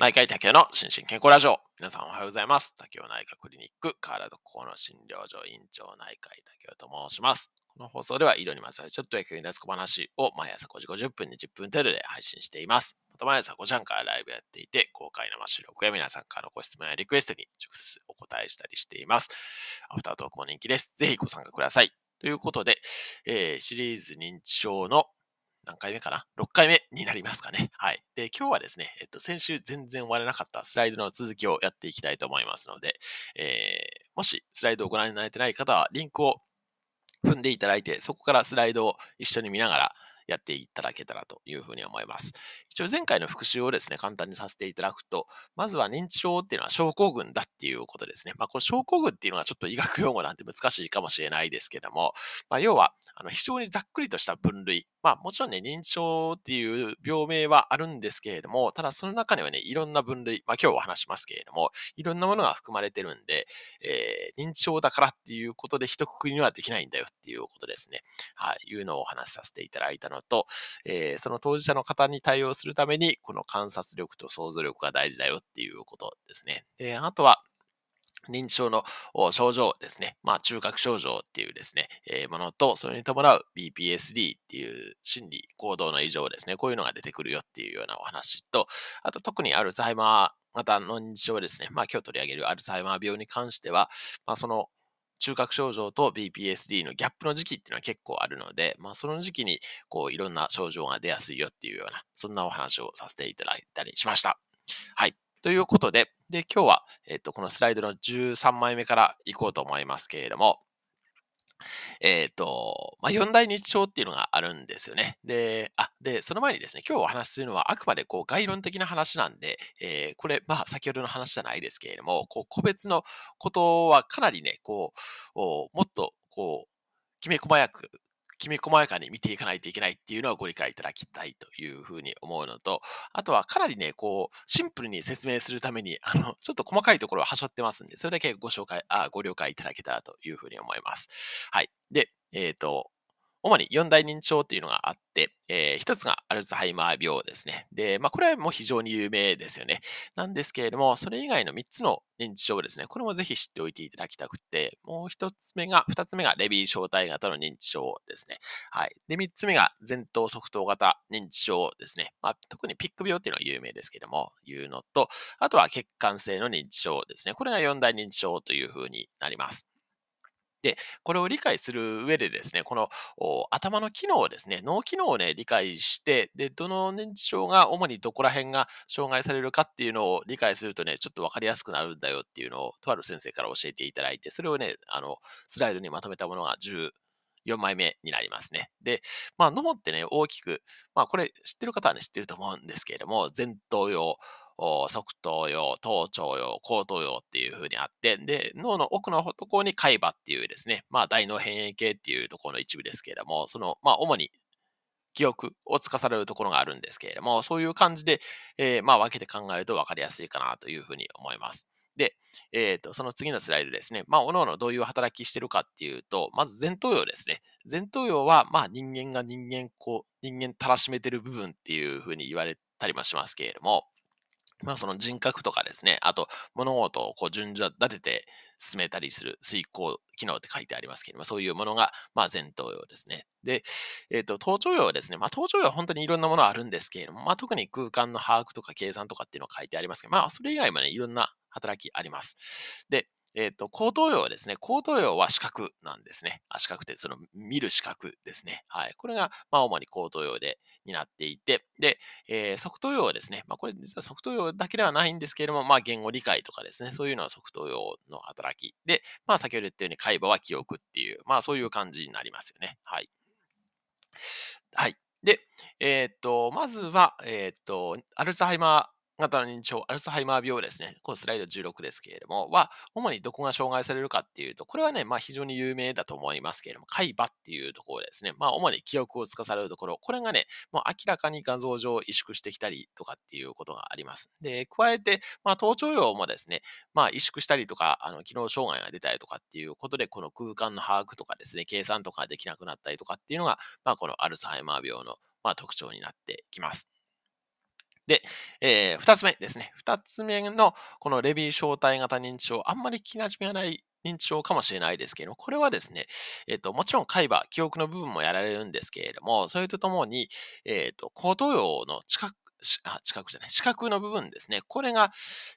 内科医竹の心身健康ラジオ。皆さんおはようございます。竹雄内科クリニック、体と心の診療所院長内科医竹雄と申します。この放送では医療にまつわるちょっと役に立つ小話を毎朝5時50分に10分程度で配信しています。また毎朝5時半からライブやっていて、公開生収録や皆さんからのご質問やリクエストに直接お答えしたりしています。アフタートークも人気です。ぜひご参加ください。ということで、えー、シリーズ認知症の何回目かな ?6 回目になりますかね。はい。で、今日はですね、えっと、先週全然終われなかったスライドの続きをやっていきたいと思いますので、えー、もしスライドをご覧になれてない方は、リンクを踏んでいただいて、そこからスライドを一緒に見ながら、やっていただけたらというふうに思います。一応前回の復習をですね、簡単にさせていただくと、まずは認知症っていうのは症候群だっていうことですね。まあ、この症候群っていうのはちょっと医学用語なんて難しいかもしれないですけども、まあ、要は、あの非常にざっくりとした分類。まあもちろんね、認知症っていう病名はあるんですけれども、ただその中にはね、いろんな分類、まあ今日お話しますけれども、いろんなものが含まれてるんで、えー、認知症だからっていうことで一括りにはできないんだよっていうことですね。はい、いうのをお話しさせていただいたのと、えー、その当事者の方に対応するために、この観察力と想像力が大事だよっていうことですね。で、あとは、認知症の症状ですね。まあ、中核症状っていうですね、えー、ものと、それに伴う BPSD っていう心理行動の異常ですね。こういうのが出てくるよっていうようなお話と、あと特にアルツハイマー型の認知症ですね。まあ、今日取り上げるアルツハイマー病に関しては、まあ、その中核症状と BPSD のギャップの時期っていうのは結構あるので、まあ、その時期にこういろんな症状が出やすいよっていうような、そんなお話をさせていただいたりしました。はい。ということで、で、今日は、えっ、と、このスライドの13枚目から行こうと思いますけれども、えっ、ー、と、まあ、四大日常っていうのがあるんですよね。で、あ、で、その前にですね、今日お話しするのはあくまでこう概論的な話なんで、えー、これ、まあ、先ほどの話じゃないですけれども、こう、個別のことはかなりね、こう、もっと、こう、きめ細やくきめ細やかに見ていかないといけないっていうのはご理解いただきたいというふうに思うのと、あとはかなりね、こう、シンプルに説明するために、あの、ちょっと細かいところははしょってますんで、それだけご紹介、あご了解いただけたらというふうに思います。はい。で、えっ、ー、と、主に四大認知症っていうのがあって、えー、一つがアルツハイマー病ですね。で、まあ、これはもう非常に有名ですよね。なんですけれども、それ以外の三つの認知症ですね。これもぜひ知っておいていただきたくて、もう一つ目が、二つ目がレビー小体型の認知症ですね。はい。で、三つ目が前頭側頭型認知症ですね。まあ、特にピック病っていうのは有名ですけれども、いうのと、あとは血管性の認知症ですね。これが四大認知症というふうになります。で、これを理解する上でですね、この頭の機能をですね、脳機能をね、理解して、で、どの認知症が主にどこら辺が障害されるかっていうのを理解するとね、ちょっとわかりやすくなるんだよっていうのを、とある先生から教えていただいて、それをね、あの、スライドにまとめたものが10、4枚目になりますね。で、まあ、脳ってね、大きく、まあ、これ知ってる方はね、知ってると思うんですけれども、前頭葉、側頭葉、頭頂葉、後頭葉っていう風にあって、で、脳の奥のところに海馬っていうですね、まあ大脳変異系っていうところの一部ですけれども、その、まあ主に記憶を司るところがあるんですけれども、そういう感じで、えー、まあ分けて考えると分かりやすいかなというふうに思います。で、えっ、ー、と、その次のスライドですね。まあ、おのおのどういう働きしてるかっていうと、まず前頭葉ですね。前頭葉は、まあ、人間が人間、こう、人間たらしめてる部分っていうふうに言われたりもしますけれども、まあその人格とかですね、あと物事をこう順序立てて進めたりする遂行機能って書いてありますけれども、そういうものが、まあ前頭葉ですね。で、えっ、ー、と、頭頂葉はですね、まあ頭頂葉は本当にいろんなものあるんですけれども、まあ特に空間の把握とか計算とかっていうのが書いてありますけど、まあそれ以外もね、いろんな働きあります。で、えっ、ー、と、後頭葉はですね、後頭葉は視覚なんですね。あ視覚ってその見る視覚ですね。はい。これが、まあ、主に後頭葉で、になっていて、で、えー、側頭葉はですね、まあ、これ実は側頭葉だけではないんですけれども、まあ、言語理解とかですね、そういうのは側頭葉の働き。で、まあ、先ほど言ったように、海馬は記憶っていう、まあ、そういう感じになりますよね。はい。はい。で、えっ、と、まずは、えっ、と、アルツハイマー型の認知症、アルツハイマー病ですね。このスライド16ですけれども、は、主にどこが障害されるかっていうと、これはね、まあ非常に有名だと思いますけれども、海馬っていうところですね。まあ主に記憶を司るところ、これがね、もう明らかに画像上萎縮してきたりとかっていうことがあります。で、加えて、まあ頭頂葉もですね、まあ萎縮したりとか、あの、機能障害が出たりとかっていうことで、この空間の把握とかですね、計算とかできなくなったりとかっていうのが、まあこのアルツハイマー病の、まあ、特徴になってきます。で、えー、二つ目ですね。2つ目のこのレビー小体型認知症、あんまり聞きなじみがない認知症かもしれないですけれども、これはですね、えっ、と、もちろん海馬、記憶の部分もやられるんですけれども、それとともに、えっ、と、高等葉の近く、あ、近くじゃない、四角の部分ですね。これが、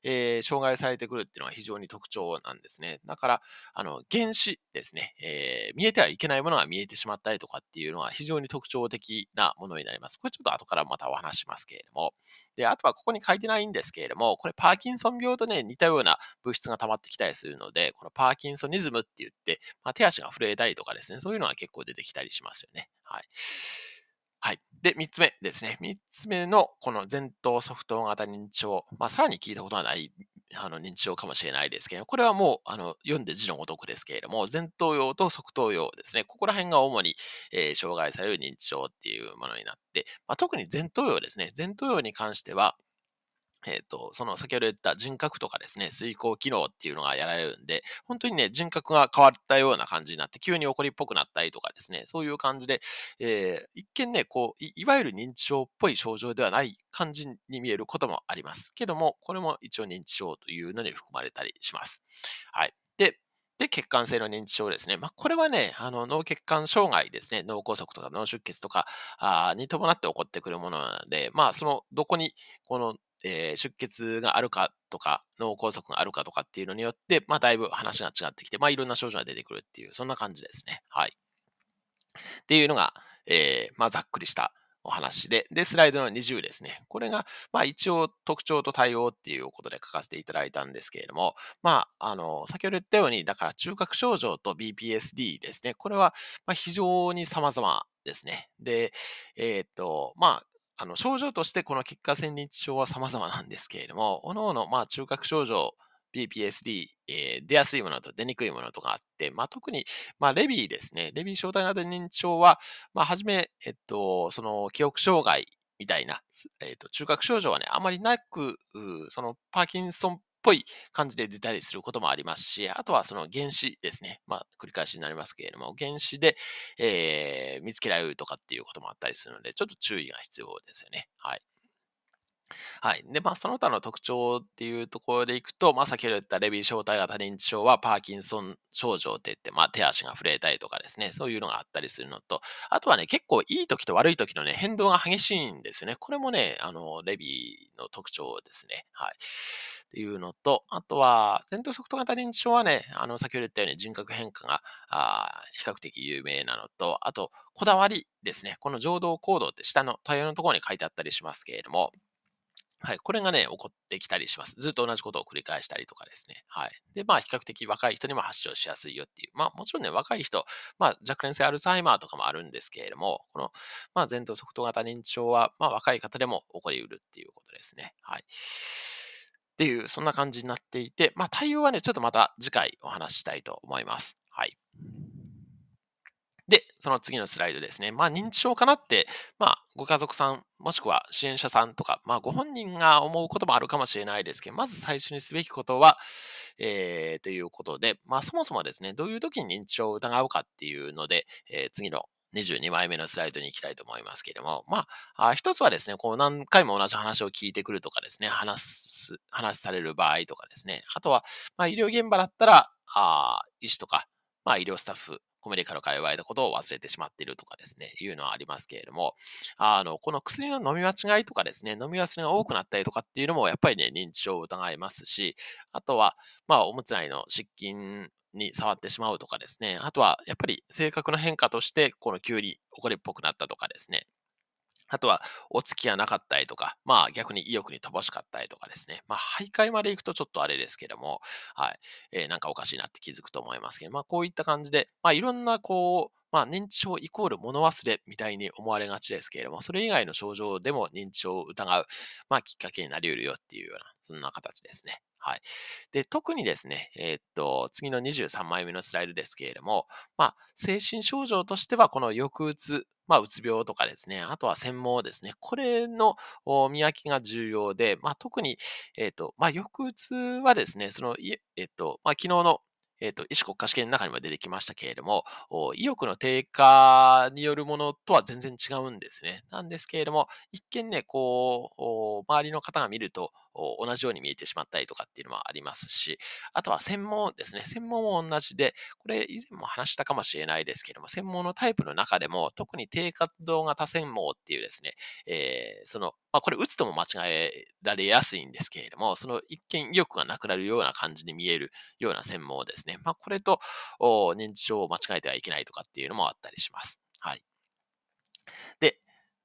えー、障害されてくるっていうのは非常に特徴なんですね。だから、あの、原子ですね、えー、見えてはいけないものが見えてしまったりとかっていうのは非常に特徴的なものになります。これちょっと後からまたお話しますけれども。で、あとはここに書いてないんですけれども、これパーキンソン病とね、似たような物質が溜まってきたりするので、このパーキンソニズムって言って、まあ、手足が震えたりとかですね、そういうのが結構出てきたりしますよね。はい。はい。で、三つ目ですね。三つ目のこの前頭側頭型認知症。まあ、さらに聞いたことはないあの認知症かもしれないですけど、これはもうあの読んで字のごとくですけれども、前頭葉と側頭葉ですね。ここら辺が主に、えー、障害される認知症っていうものになって、まあ、特に前頭葉ですね。前頭葉に関しては、えっ、ー、と、その先ほど言った人格とかですね、遂行機能っていうのがやられるんで、本当にね、人格が変わったような感じになって、急に怒りっぽくなったりとかですね、そういう感じで、えー、一見ね、こうい、いわゆる認知症っぽい症状ではない感じに見えることもあります。けども、これも一応認知症というのに含まれたりします。はい。で、で、血管性の認知症ですね。まあ、これはね、あの脳血管障害ですね。脳梗塞とか脳出血とかあに伴って起こってくるものなので、まあ、その、どこに、このえー、出血があるかとか、脳梗塞があるかとかっていうのによって、まあ、だいぶ話が違ってきて、まあ、いろんな症状が出てくるっていう、そんな感じですね。はい。っていうのが、えー、まあ、ざっくりしたお話で、で、スライドの20ですね。これが、まあ一応特徴と対応っていうことで書かせていただいたんですけれども、まあ、あの、先ほど言ったように、だから中核症状と BPSD ですね。これは、まあ、非常に様々ですね。で、えっ、と、まあ、あの、症状としてこの結果線認知症は様々なんですけれども、各々、まあ、中核症状、BPSD、えー、出やすいものと出にくいものとかあって、まあ、特に、まあ、レビーですね。レビー小体型認知症は、まあ、はじめ、えっと、その記憶障害みたいな、えっと、中核症状はね、あまりなく、そのパーキンソンぽい感じで出たりすることもありますし、あとはその原子ですね。まあ、繰り返しになりますけれども、原子で、えー、見つけられるとかっていうこともあったりするので、ちょっと注意が必要ですよね。はい。はい。で、まあ、その他の特徴っていうところでいくと、まあ、先ほど言ったレビー小体型認知症はパーキンソン症状って言って、まあ、手足が震えたりとかですね、そういうのがあったりするのと、あとはね、結構いい時と悪い時のね、変動が激しいんですよね。これもね、あの、レビーの特徴ですね。はい。っていうのと、あとは、前頭側頭型認知症はね、あの、先ほど言ったように人格変化が、あ比較的有名なのと、あと、こだわりですね。この情動行動って下の対応のところに書いてあったりしますけれども、はい。これがね、起こってきたりします。ずっと同じことを繰り返したりとかですね。はい。で、まあ、比較的若い人にも発症しやすいよっていう。まあ、もちろんね、若い人、まあ、若年性アルツハイマーとかもあるんですけれども、この、まあ、前頭側頭型認知症は、まあ、若い方でも起こりうるっていうことですね。はい。っていう、そんな感じになっていて、まあ、対応はね、ちょっとまた次回お話ししたいと思います。はい。で、その次のスライドですね。まあ、認知症かなって、まあ、ご家族さん、もしくは支援者さんとか、まあ、ご本人が思うこともあるかもしれないですけど、まず最初にすべきことは、えー、ということで、まあ、そもそもですね、どういう時に認知症を疑うかっていうので、えー、次の22枚目のスライドに行きたいと思いますけれども、まあ、あ一つはですね、こう何回も同じ話を聞いてくるとかですね、話す、話される場合とかですね、あとは、まあ、医療現場だったら、あ医師とか、まあ、医療スタッフ、コメディカル界隈のことを忘れてしまっているとかですね、いうのはありますけれども、あの、この薬の飲み間違いとかですね、飲み忘れが多くなったりとかっていうのも、やっぱりね、認知症を疑いますし、あとは、まあ、おむつ内の湿菌に触ってしまうとかですね、あとは、やっぱり性格の変化として、この急に怒りっぽくなったとかですね、あとは、お付きがなかったりとか、まあ逆に意欲に乏しかったりとかですね。まあ徘徊まで行くとちょっとあれですけども、はい。えー、なんかおかしいなって気づくと思いますけど、まあこういった感じで、まあいろんなこう、まあ認知症イコール物忘れみたいに思われがちですけれども、それ以外の症状でも認知症を疑う、まあきっかけになり得るよっていうような、そんな形ですね。はい。で、特にですね、えー、っと、次の23枚目のスライドですけれども、まあ、精神症状としては、この抑うつ、まあ、うつ病とかですね、あとは専門ですね、これの見分けが重要で、まあ、特に、えっ、と、まあ、抑うつはですね、その、えっ、と、まあ、昨日のえっ、と、医師国家試験の中にも出てきましたけれども、意欲の低下によるものとは全然違うんですね。なんですけれども、一見ね、こう、周りの方が見ると、同じように見えてしまったりとかっていうのもありますし、あとは専門ですね。専門も同じで、これ以前も話したかもしれないですけども、専門のタイプの中でも、特に低活動型専門っていうですね、えー、その、まあ、これ打つとも間違えられやすいんですけれども、その一見意欲がなくなるような感じに見えるような専門ですね。まあ、これと認知症を間違えてはいけないとかっていうのもあったりします。はい。で、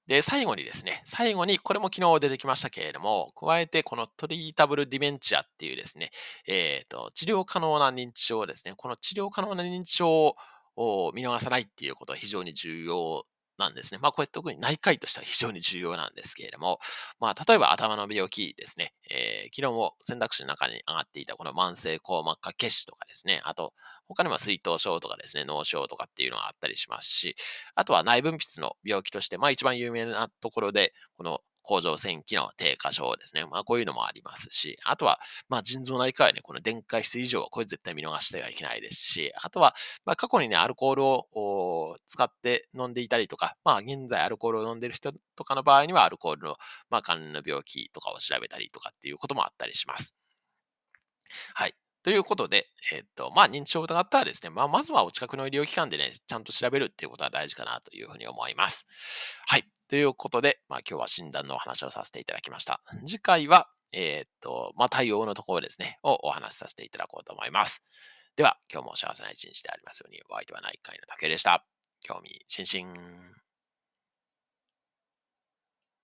で、最後にですね、最後に、これも昨日出てきましたけれども、加えてこのトリータブルディメンチアっていうですね、えっ、ー、と、治療可能な認知症ですね、この治療可能な認知症を見逃さないっていうことは非常に重要なんですね。まあ、これ特に内科医としては非常に重要なんですけれども、まあ、例えば頭の病気ですね、えー、昨日も選択肢の中に上がっていたこの慢性硬膜下血腫とかですね、あと、他にも水頭症とかですね、脳症とかっていうのがあったりしますし、あとは内分泌の病気として、まあ一番有名なところで、この甲状腺機能低下症ですね。まあこういうのもありますし、あとは、まあ腎臓内科はね、この電解質異常はこれ絶対見逃してはいけないですし、あとは、まあ過去にね、アルコールを使って飲んでいたりとか、まあ現在アルコールを飲んでる人とかの場合にはアルコールの、まあ関連の病気とかを調べたりとかっていうこともあったりします。はい。ということで、えっと、まあ、認知症を疑ったらですね、まあ、まずはお近くの医療機関でね、ちゃんと調べるっていうことは大事かなというふうに思います。はい。ということで、まあ、今日は診断のお話をさせていただきました。次回は、えー、と、まあ、対応のところですね、をお話しさせていただこうと思います。では、今日も幸せな一日でありますように、お相手は内科医の竹でした。興味津々。